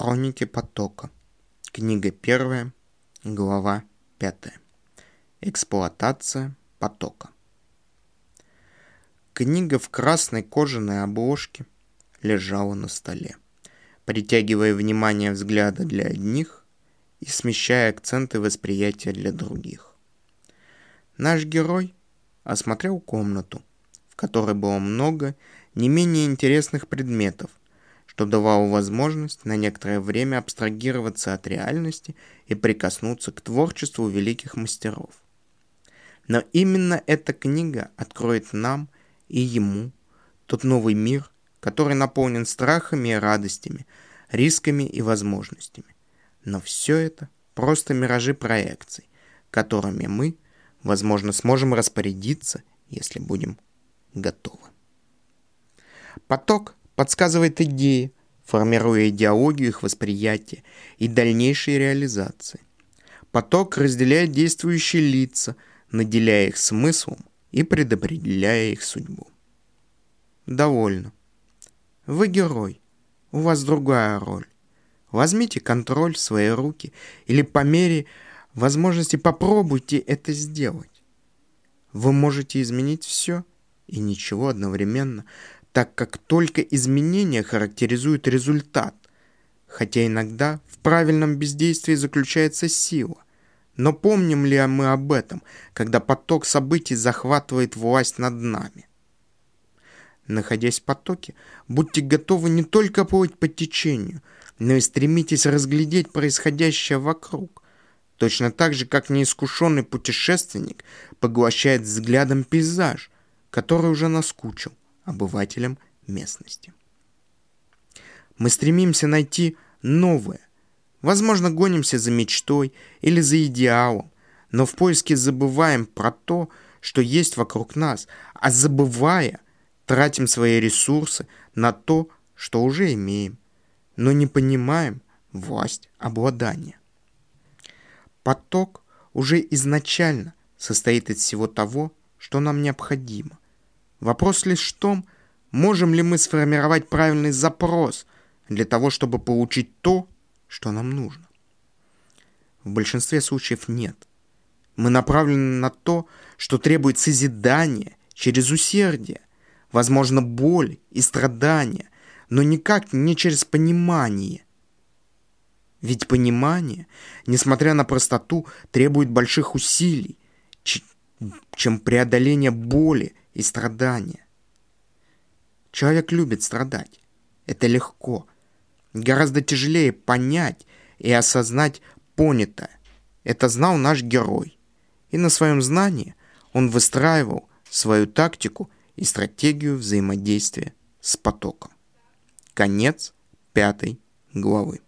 Хроники потока. Книга первая, глава пятая. Эксплуатация потока. Книга в красной кожаной обложке лежала на столе, притягивая внимание взгляда для одних и смещая акценты восприятия для других. Наш герой осмотрел комнату, в которой было много не менее интересных предметов, что давало возможность на некоторое время абстрагироваться от реальности и прикоснуться к творчеству великих мастеров. Но именно эта книга откроет нам и ему тот новый мир, который наполнен страхами и радостями, рисками и возможностями. Но все это просто миражи проекций, которыми мы, возможно, сможем распорядиться, если будем готовы. Поток подсказывает идеи, формируя идеологию их восприятия и дальнейшей реализации. Поток разделяет действующие лица, наделяя их смыслом и предопределяя их судьбу. Довольно. Вы герой. У вас другая роль. Возьмите контроль в свои руки или по мере возможности попробуйте это сделать. Вы можете изменить все и ничего одновременно, так как только изменения характеризуют результат, хотя иногда в правильном бездействии заключается сила. Но помним ли мы об этом, когда поток событий захватывает власть над нами? Находясь в потоке, будьте готовы не только плыть по течению, но и стремитесь разглядеть происходящее вокруг, точно так же, как неискушенный путешественник поглощает взглядом пейзаж, который уже наскучил обывателям местности. Мы стремимся найти новое. Возможно, гонимся за мечтой или за идеалом, но в поиске забываем про то, что есть вокруг нас, а забывая, тратим свои ресурсы на то, что уже имеем, но не понимаем власть обладания. Поток уже изначально состоит из всего того, что нам необходимо – Вопрос лишь в том, можем ли мы сформировать правильный запрос для того, чтобы получить то, что нам нужно. В большинстве случаев нет. Мы направлены на то, что требует созидания через усердие, возможно, боль и страдания, но никак не через понимание. Ведь понимание, несмотря на простоту, требует больших усилий, чем преодоление боли и страдания. Человек любит страдать. Это легко. Гораздо тяжелее понять и осознать понятое. Это знал наш герой. И на своем знании он выстраивал свою тактику и стратегию взаимодействия с потоком. Конец пятой главы.